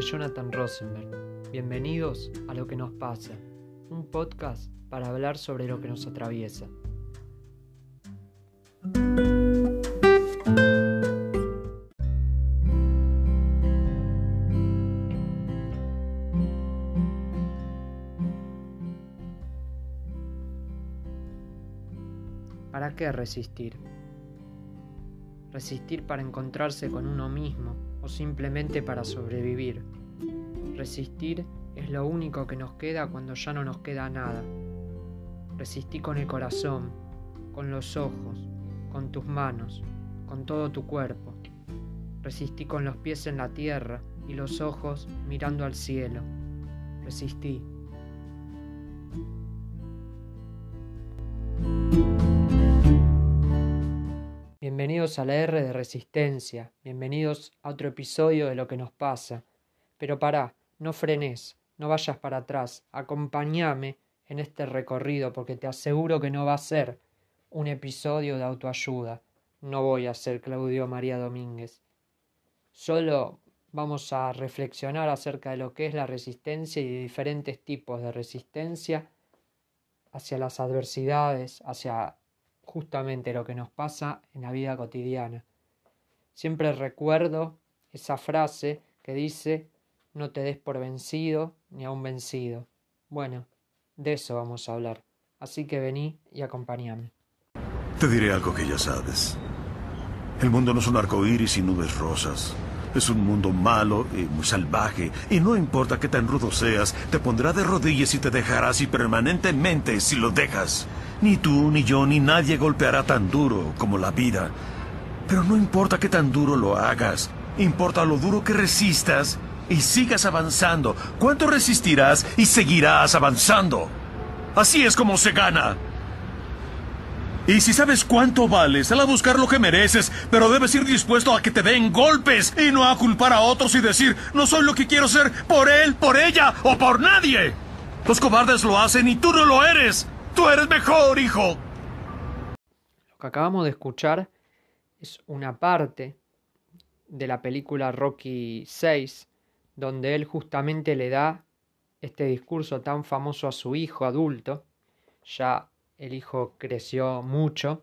Jonathan Rosenberg. Bienvenidos a Lo que nos pasa, un podcast para hablar sobre lo que nos atraviesa. ¿Para qué resistir? Resistir para encontrarse con uno mismo o simplemente para sobrevivir. Resistir es lo único que nos queda cuando ya no nos queda nada. Resistí con el corazón, con los ojos, con tus manos, con todo tu cuerpo. Resistí con los pies en la tierra y los ojos mirando al cielo. Resistí. Bienvenidos a la R de Resistencia, bienvenidos a otro episodio de lo que nos pasa. Pero pará, no frenes, no vayas para atrás, acompáñame en este recorrido porque te aseguro que no va a ser un episodio de autoayuda. No voy a ser Claudio María Domínguez. Solo vamos a reflexionar acerca de lo que es la resistencia y de diferentes tipos de resistencia hacia las adversidades, hacia justamente lo que nos pasa en la vida cotidiana. Siempre recuerdo esa frase que dice no te des por vencido ni a un vencido. Bueno, de eso vamos a hablar. Así que vení y acompáñame. Te diré algo que ya sabes. El mundo no es un arco iris y nubes rosas. Es un mundo malo y muy salvaje, y no importa qué tan rudo seas, te pondrá de rodillas y te dejará así permanentemente si lo dejas. Ni tú, ni yo, ni nadie golpeará tan duro como la vida. Pero no importa qué tan duro lo hagas, importa lo duro que resistas y sigas avanzando. ¿Cuánto resistirás y seguirás avanzando? Así es como se gana. Y si sabes cuánto vales, sal a buscar lo que mereces, pero debes ir dispuesto a que te den golpes y no a culpar a otros y decir, no soy lo que quiero ser por él, por ella o por nadie. Los cobardes lo hacen y tú no lo eres. Tú eres mejor, hijo. Lo que acabamos de escuchar es una parte de la película Rocky 6, donde él justamente le da este discurso tan famoso a su hijo adulto, ya el hijo creció mucho,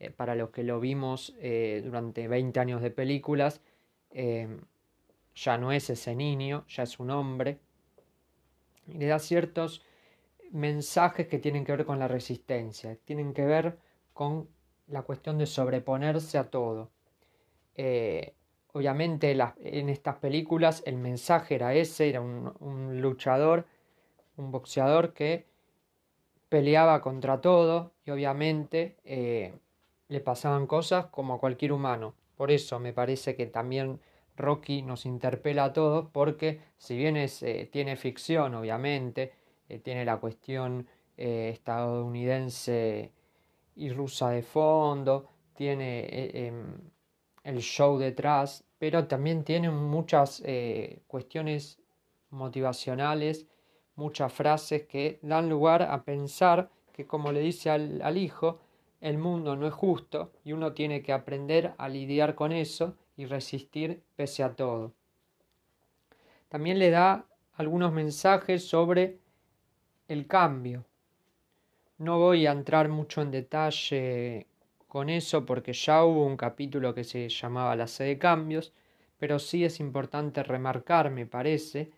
eh, para los que lo vimos eh, durante 20 años de películas, eh, ya no es ese niño, ya es un hombre, y le da ciertos mensajes que tienen que ver con la resistencia, tienen que ver con la cuestión de sobreponerse a todo. obviamente en estas películas el mensaje era ese, era un luchador, un boxeador que peleaba contra todo y obviamente eh, le pasaban cosas como a cualquier humano. Por eso me parece que también Rocky nos interpela a todos porque si bien es, eh, tiene ficción, obviamente, eh, tiene la cuestión estadounidense y rusa de fondo, tiene em, el show detrás, pero también tiene muchas cuestiones motivacionales muchas frases que dan lugar a pensar que, como le dice al, hijo, el mundo no es justo y uno tiene que aprender a lidiar con eso y resistir pese a todo. También le da algunos mensajes sobre el cambio. No voy a entrar mucho en detalle con eso porque ya hubo un capítulo que se llamaba La sede de cambios, pero sí es importante remarcar, me parece,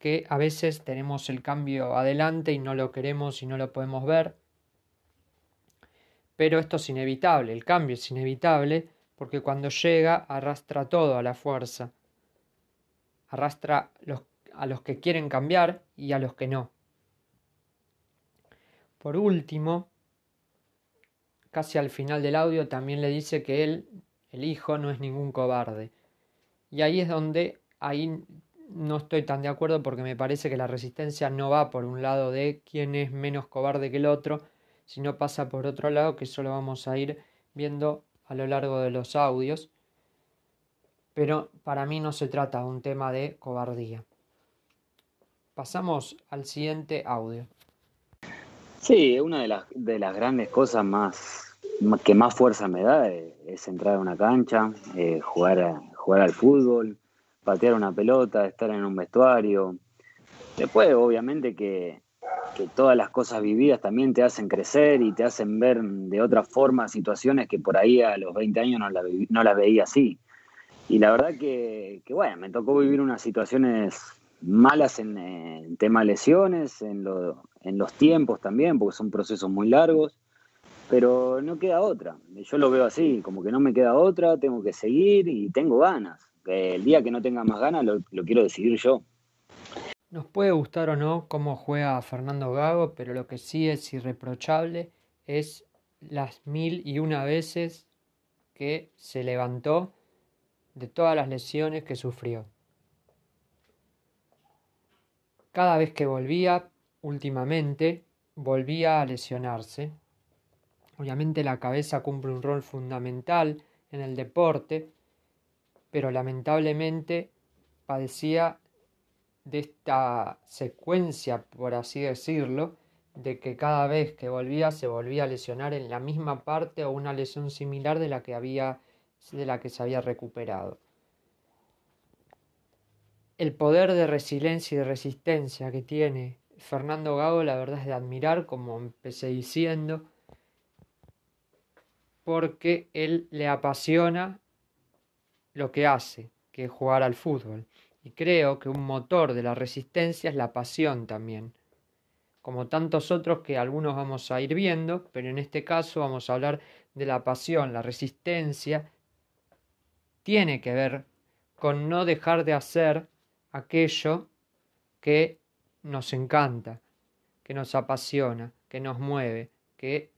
que a veces tenemos el cambio adelante y no lo queremos y no lo podemos ver. Pero esto es inevitable, el cambio es inevitable porque cuando llega arrastra todo a la fuerza. Arrastra a los que quieren cambiar y a los que no. Por último, casi al final del audio también le dice que él, el hijo, no es ningún cobarde. Y ahí es donde ahí no estoy tan de acuerdo porque me parece que la resistencia no va por un lado de quién es menos cobarde que el otro, sino pasa por otro lado que eso lo vamos a ir viendo a lo largo de los audios. Pero para mí no se trata de un tema de cobardía. Pasamos al siguiente audio. Sí, una de las, de las grandes cosas más que más fuerza me da es, entrar a una cancha, eh, jugar, jugar al fútbol, patear una pelota, estar en un vestuario. Después, obviamente, que, todas las cosas vividas también te hacen crecer y te hacen ver de otra forma situaciones que por ahí a los 20 años no, no las veía así. Y la verdad que, bueno, me tocó vivir unas situaciones malas en, en tema lesiones, en, en los tiempos también, porque son procesos muy largos pero no queda otra. Yo lo veo así, como que no me queda otra, tengo que seguir y tengo ganas. El día que no tenga más ganas lo, quiero decidir yo. Nos puede gustar o no cómo juega Fernando Gago, pero lo que sí es irreprochable es las mil y una veces que se levantó de todas las lesiones que sufrió. Cada vez que volvía, últimamente, volvía a lesionarse Obviamente la cabeza cumple un rol fundamental en el deporte, pero lamentablemente padecía de esta secuencia, por así decirlo, de que cada vez que volvía se volvía a lesionar en la misma parte o una lesión similar de la que había de la que se había recuperado. El poder de resiliencia y de resistencia que tiene Fernando Gago, la verdad es de admirar, como empecé diciendo, porque él le apasiona lo que hace, que es jugar al fútbol. Y creo que un motor de la resistencia es la pasión también. Como tantos otros que algunos vamos a ir viendo, pero en este caso vamos a hablar de la pasión, la resistencia, tiene que ver con no dejar de hacer aquello que nos encanta, que nos apasiona, que nos mueve, que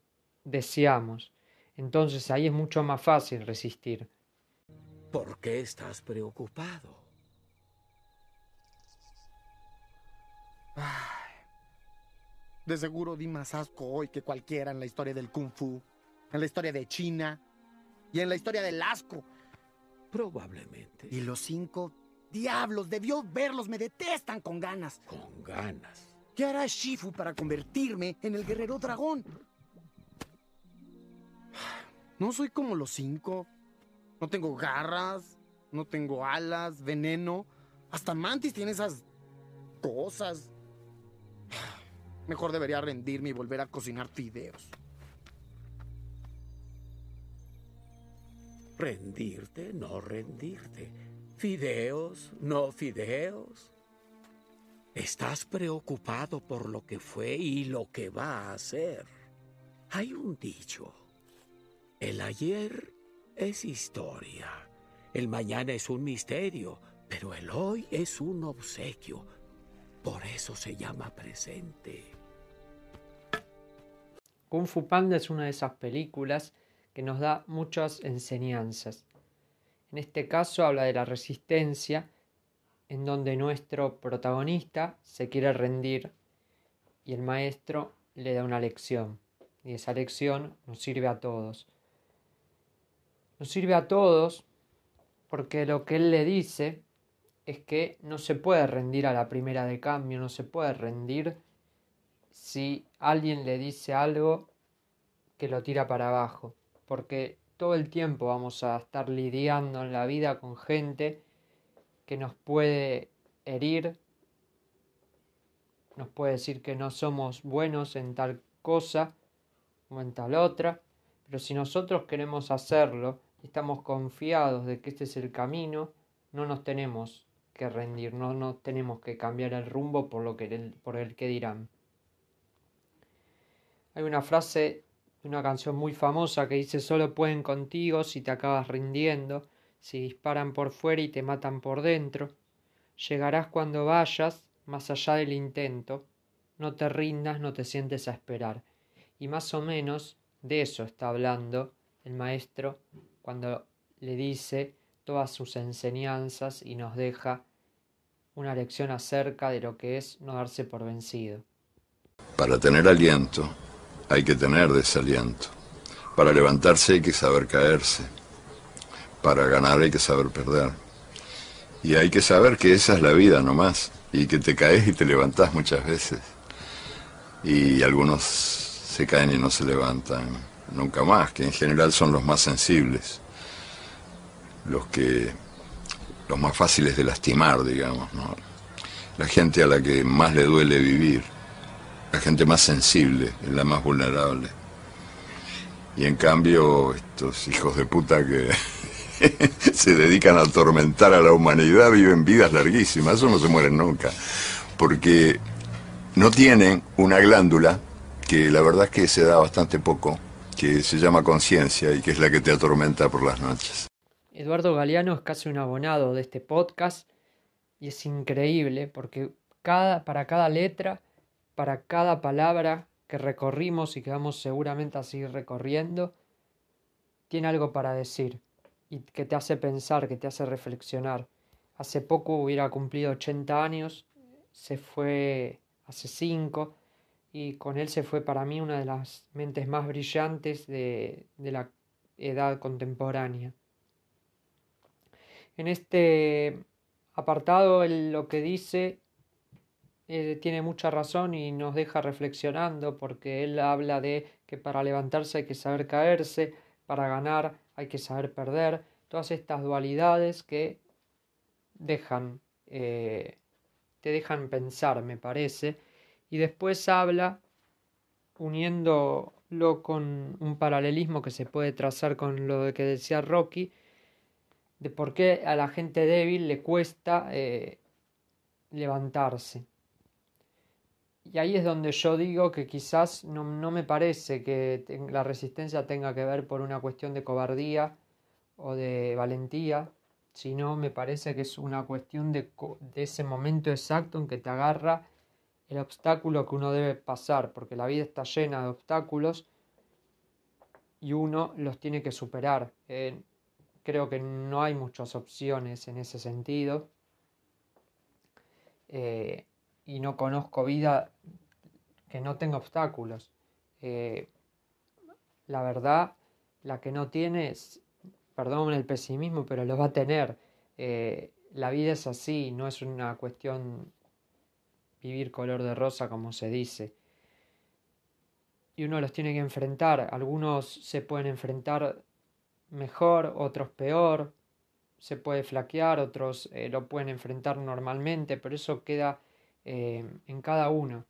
deseamos. Entonces ahí es mucho más fácil resistir. ¿Por qué estás preocupado? de seguro di más asco hoy que cualquiera en la historia del kung fu, en la historia de China y en la historia del asco. Probablemente. Y los cinco diablos, debió verlos, me detestan con ganas. Con ganas. ¿Qué hará Shifu para convertirme en el guerrero dragón? No soy como los cinco. No tengo garras, no tengo alas, veneno. Hasta Mantis tiene esas cosas. Mejor debería rendirme y volver a cocinar fideos. Rendirte, no rendirte. Fideos, no fideos. Estás preocupado por lo que fue y lo que va a ser. Hay un dicho el ayer es historia, el mañana es un misterio, pero el hoy es un obsequio. Por eso se llama presente. Kung Fu Panda es una de esas películas que nos da muchas enseñanzas. En este caso habla de la resistencia, en donde nuestro protagonista se quiere rendir y el maestro le da una lección. Y esa lección nos sirve a todos. Nos sirve a todos porque lo que él le dice es que no se puede rendir a la primera de cambio, no se puede rendir si alguien le dice algo que lo tira para abajo, porque todo el tiempo vamos a estar lidiando en la vida con gente que nos puede herir, nos puede decir que no somos buenos en tal cosa o en tal otra, pero si nosotros queremos hacerlo estamos confiados de que este es el camino, no nos tenemos que rendir, no nos tenemos que cambiar el rumbo por, lo que por el que dirán. Hay una frase una canción muy famosa que dice solo pueden contigo si te acabas rindiendo, si disparan por fuera y te matan por dentro. Llegarás cuando vayas, más allá del intento, no te rindas, no te sientes a esperar. Y más o menos de eso está hablando el maestro cuando le dice todas sus enseñanzas y nos deja una lección acerca de lo que es no darse por vencido. Para tener aliento hay que tener desaliento. Para levantarse hay que saber caerse. Para ganar hay que saber perder. Y hay que saber que esa es la vida nomás. Y que te caes y te levantás muchas veces. Y algunos se caen y no se levantan nunca más, que en general son los más sensibles, los que, los más fáciles de lastimar, digamos, ¿no? La gente a la que más le duele vivir, la gente más sensible, la más vulnerable. Y en cambio, estos hijos de puta que se dedican a atormentar a la humanidad viven vidas larguísimas, eso no se mueren nunca, porque no tienen una glándula que la verdad es que se da bastante poco, que se llama conciencia y que es la que te atormenta por las noches. Eduardo Galeano es casi un abonado de este podcast y es increíble porque cada, para cada letra, para cada palabra que recorrimos y que vamos seguramente a seguir recorriendo, tiene algo para decir y que te hace pensar, que te hace reflexionar. Hace poco hubiera cumplido 80 años, se fue hace 5 y con él se fue para mí una de las mentes más brillantes de, de la edad contemporánea. En este apartado lo que dice eh, tiene mucha razón y nos deja reflexionando porque él habla de que para levantarse hay que saber caerse, para ganar hay que saber perder, todas estas dualidades que dejan, eh, te dejan pensar, me parece, y después habla uniéndolo con un paralelismo que se puede trazar con lo que decía Rocky, de por qué a la gente débil le cuesta eh, levantarse. Y ahí es donde yo digo que quizás no, no me parece que la resistencia tenga que ver por una cuestión de cobardía o de valentía, sino me parece que es una cuestión de, de ese momento exacto en que te agarra el obstáculo que uno debe pasar, porque la vida está llena de obstáculos y uno los tiene que superar. Eh, creo que no hay muchas opciones en ese sentido. Eh, y no conozco vida que no tenga obstáculos. Eh, la verdad, la que no tiene, es, perdón el pesimismo, pero lo va a tener. La vida es así, no es una cuestión vivir color de rosa como se dice. Y uno los tiene que enfrentar. Algunos se pueden enfrentar mejor, otros peor, se puede flaquear, otros eh, lo pueden enfrentar normalmente, pero eso queda eh, en cada uno.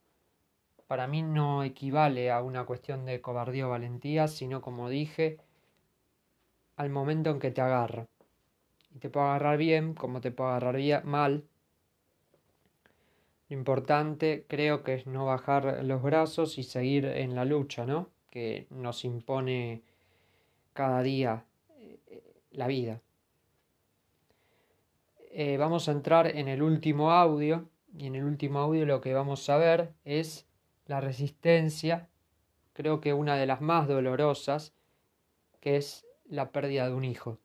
Para mí no equivale a una cuestión de cobardía o valentía, sino como dije, al momento en que te agarra. Y te puede agarrar bien, como te puede agarrar mal. Lo importante creo que es no bajar los brazos y seguir en la lucha, ¿no? Que nos impone cada día la vida. Eh, vamos a entrar en el último audio y en el último audio lo que vamos a ver es la resistencia, creo que una de las más dolorosas, que es la pérdida de un hijo.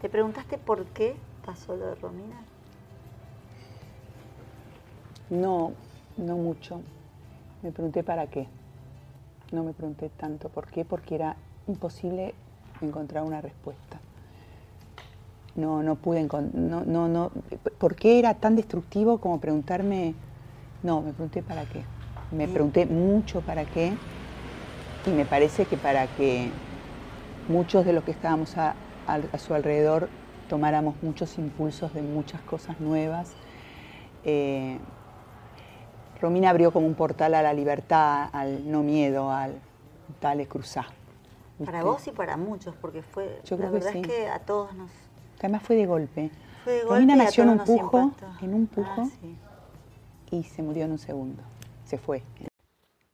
¿Te preguntaste por qué pasó lo de Romina? No, no mucho. Me pregunté para qué. No me pregunté tanto por qué, porque era imposible encontrar una respuesta no, no pude no, no, no, ¿por qué era tan destructivo como preguntarme? No, me pregunté para qué. Me pregunté mucho para qué y me parece que para que muchos de los que estábamos a, su alrededor tomáramos muchos impulsos de muchas cosas nuevas. Eh, Romina abrió como un portal a la libertad, al no miedo, al dale cruzar. Para vos y para muchos, porque fue, Yo creo la verdad es que a todos nos además fue de golpe. Fue nació en un pujo, en un pujo, y se murió en un segundo. Se fue.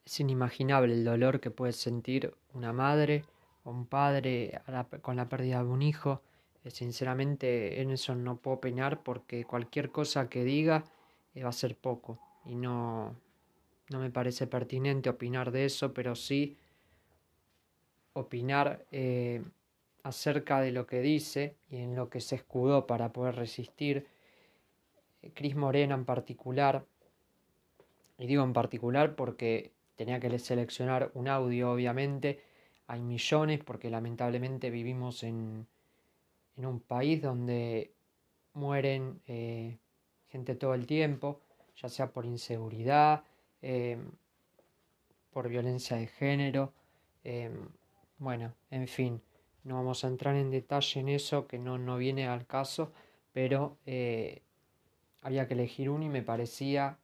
Es inimaginable el dolor que puede sentir una madre o un padre con la pérdida de un hijo. Eh, sinceramente en eso no puedo opinar porque cualquier cosa que diga eh, va a ser poco y no, no me parece pertinente opinar de eso, pero sí opinar eh, acerca de lo que dice y en lo que se escudó para poder resistir. Cris Morena en particular, y digo en particular porque tenía que seleccionar un audio, obviamente, hay millones porque lamentablemente vivimos en, en un país donde mueren eh, gente todo el tiempo, ya sea por inseguridad, eh, por violencia de género, bueno, en fin. No vamos a entrar en detalle en eso, que no, no viene al caso, pero eh, había que elegir uno y me parecía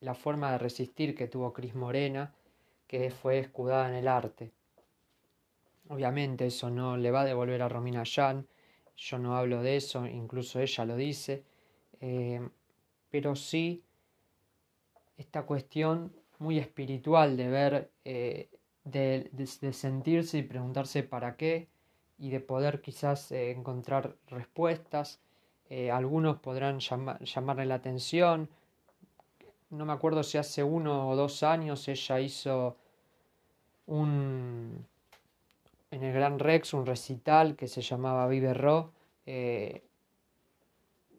la forma de resistir que tuvo Cris Morena, que fue escudada en el arte. Obviamente eso no le va a devolver a Romina Yan, yo no hablo de eso, incluso ella lo dice, eh, pero sí esta cuestión muy espiritual de ver, eh, de, sentirse y preguntarse para qué y de poder quizás eh, encontrar respuestas. algunos podrán llamarle la atención. No me acuerdo si hace uno o dos años ella hizo un, en el Gran Rex un recital que se llamaba Vive Ro, eh,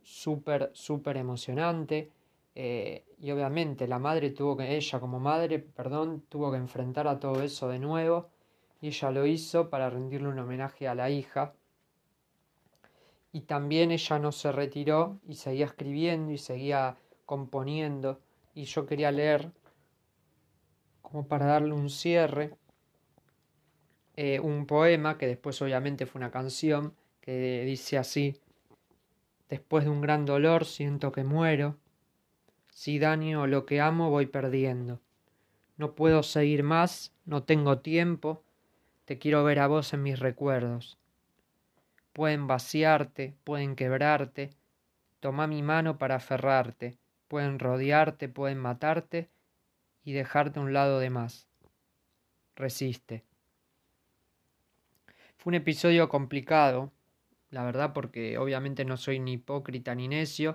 súper, súper emocionante. Eh, y obviamente la madre tuvo que, ella como madre, perdón, tuvo que enfrentar a todo eso de nuevo. Y ella lo hizo para rendirle un homenaje a la hija. Y también ella no se retiró y seguía escribiendo y seguía componiendo. Y yo quería leer, como para darle un cierre, eh, un poema que después obviamente fue una canción que dice así, después de un gran dolor siento que muero, si daño lo que amo voy perdiendo, no puedo seguir más, no tengo tiempo, te quiero ver a vos en mis recuerdos. Pueden vaciarte, pueden quebrarte, toma mi mano para aferrarte, pueden rodearte, pueden matarte y dejarte un lado de más. Resiste. Fue un episodio complicado, la verdad, porque obviamente no soy ni hipócrita ni necio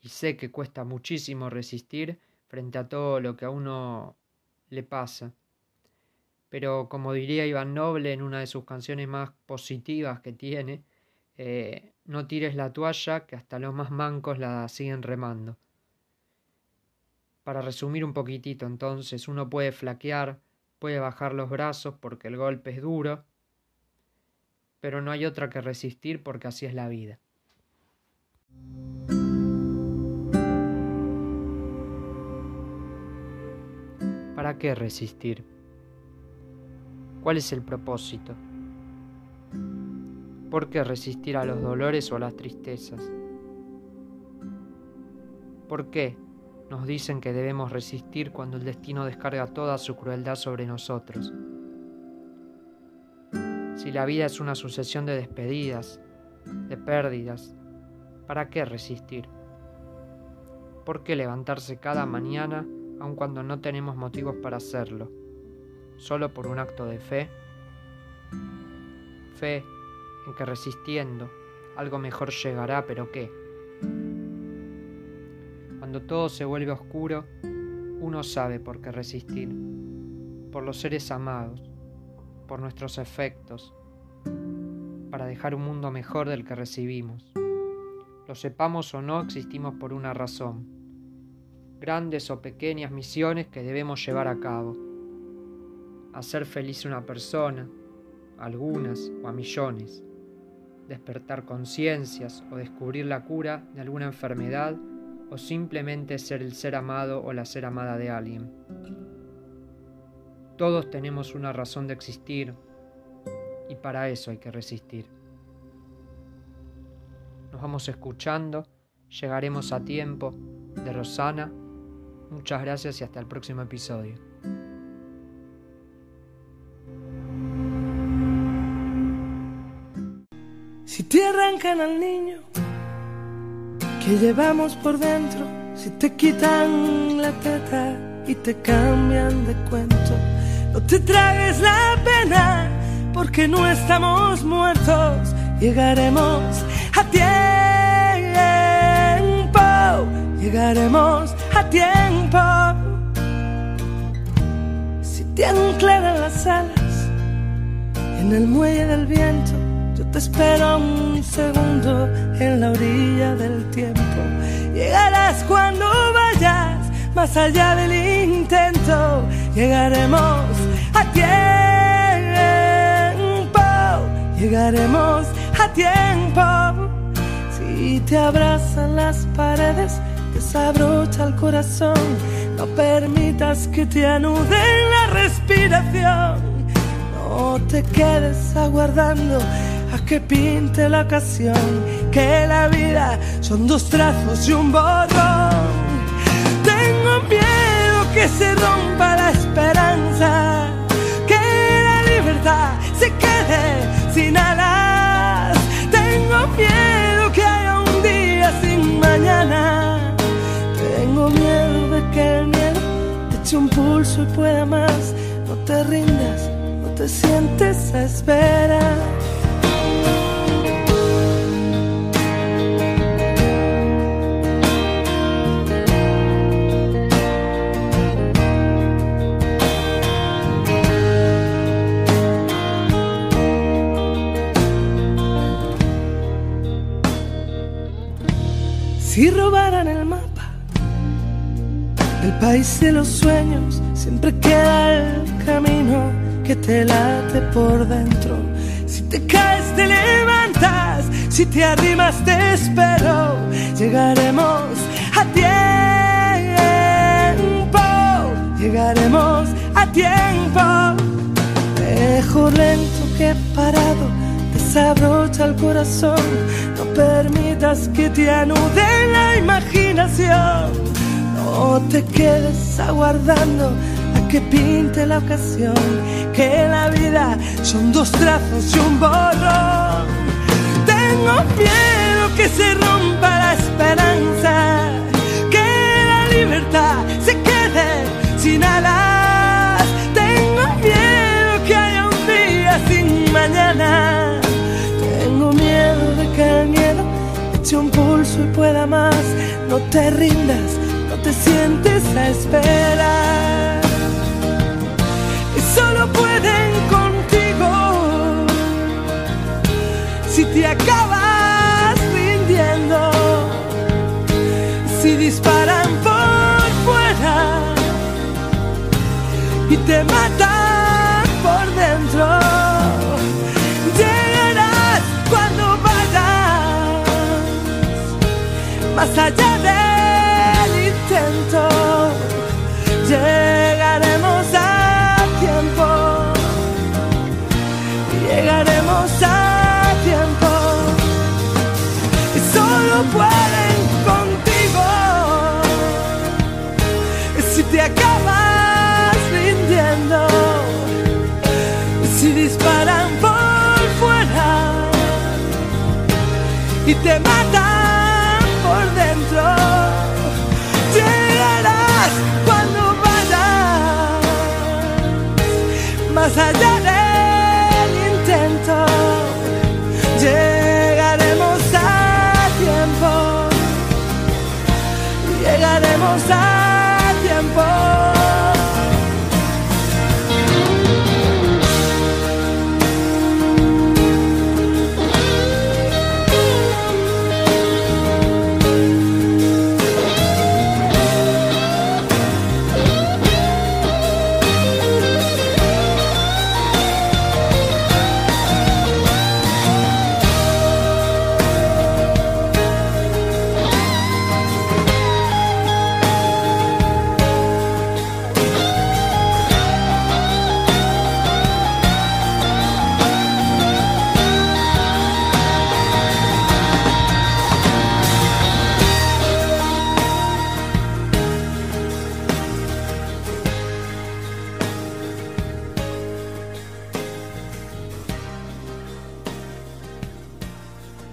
y sé que cuesta muchísimo resistir frente a todo lo que a uno le pasa. Pero como diría Iván Noble en una de sus canciones más positivas que tiene, eh, no tires la toalla que hasta los más mancos la siguen remando. Para resumir un poquitito entonces, uno puede flaquear, puede bajar los brazos porque el golpe es duro, pero no hay otra que resistir porque así es la vida. ¿Para qué resistir? ¿Cuál es el propósito? ¿Por qué resistir a los dolores o a las tristezas? ¿Por qué nos dicen que debemos resistir cuando el destino descarga toda su crueldad sobre nosotros? Si la vida es una sucesión de despedidas, de pérdidas, ¿para qué resistir? ¿Por qué levantarse cada mañana aun cuando no tenemos motivos para hacerlo? ¿Solo por un acto de fe? Fe en que resistiendo algo mejor llegará, pero ¿qué? Cuando todo se vuelve oscuro, uno sabe por qué resistir, por los seres amados, por nuestros efectos, para dejar un mundo mejor del que recibimos. Lo sepamos o no, existimos por una razón. Grandes o pequeñas misiones que debemos llevar a cabo. Hacer feliz una persona, algunas o a millones. Despertar conciencias o descubrir la cura de alguna enfermedad o simplemente ser el ser amado o la ser amada de alguien. Todos tenemos una razón de existir y para eso hay que resistir. Nos vamos escuchando, llegaremos a tiempo de Rosana. Muchas gracias y hasta el próximo episodio. Si te arrancan al niño que llevamos por dentro, si te quitan la teta y te cambian de cuento no te tragues la pena, porque no estamos muertos. Llegaremos a tiempo, llegaremos a tiempo. Si te anclaran las alas en el muelle del viento, yo te espero un segundo en la orilla del tiempo. Llegarás cuando vayas más allá del intento, llegaremos a tiempo, llegaremos a tiempo. Si te abrazan las paredes, desabrocha el corazón, no permitas que te anuden la respiración, no te quedes aguardando a que pinte la ocasión, que la vida son dos trazos y un borrón. Tengo miedo que se rompa la esperanza, que la libertad se quede sin. Un pulso y pueda más. No te rindas te sientes a esperar. Si robaran país de los sueños, siempre queda el camino que te late por dentro. Si te caes, te levantas. Si te arrimas, te espero. Llegaremos a tiempo. Llegaremos a tiempo. Mejor lento que parado. Desabrocha el corazón. No permitas que te anude la imaginación. No te quedes aguardando que pinte la ocasión, que la vida son dos trazos y un borrón. Tengo miedo que se rompa la esperanza, que la libertad se quede sin alas. Tengo miedo que haya un día sin mañana. Tengo miedo de que el miedo eche un pulso y pueda más. No te rindas, te sientes a esperar solo pueden contigo. Si te acabas rindiendo, si disparan por fuera y te matan por dentro, llegarás cuando vayas más allá y te matan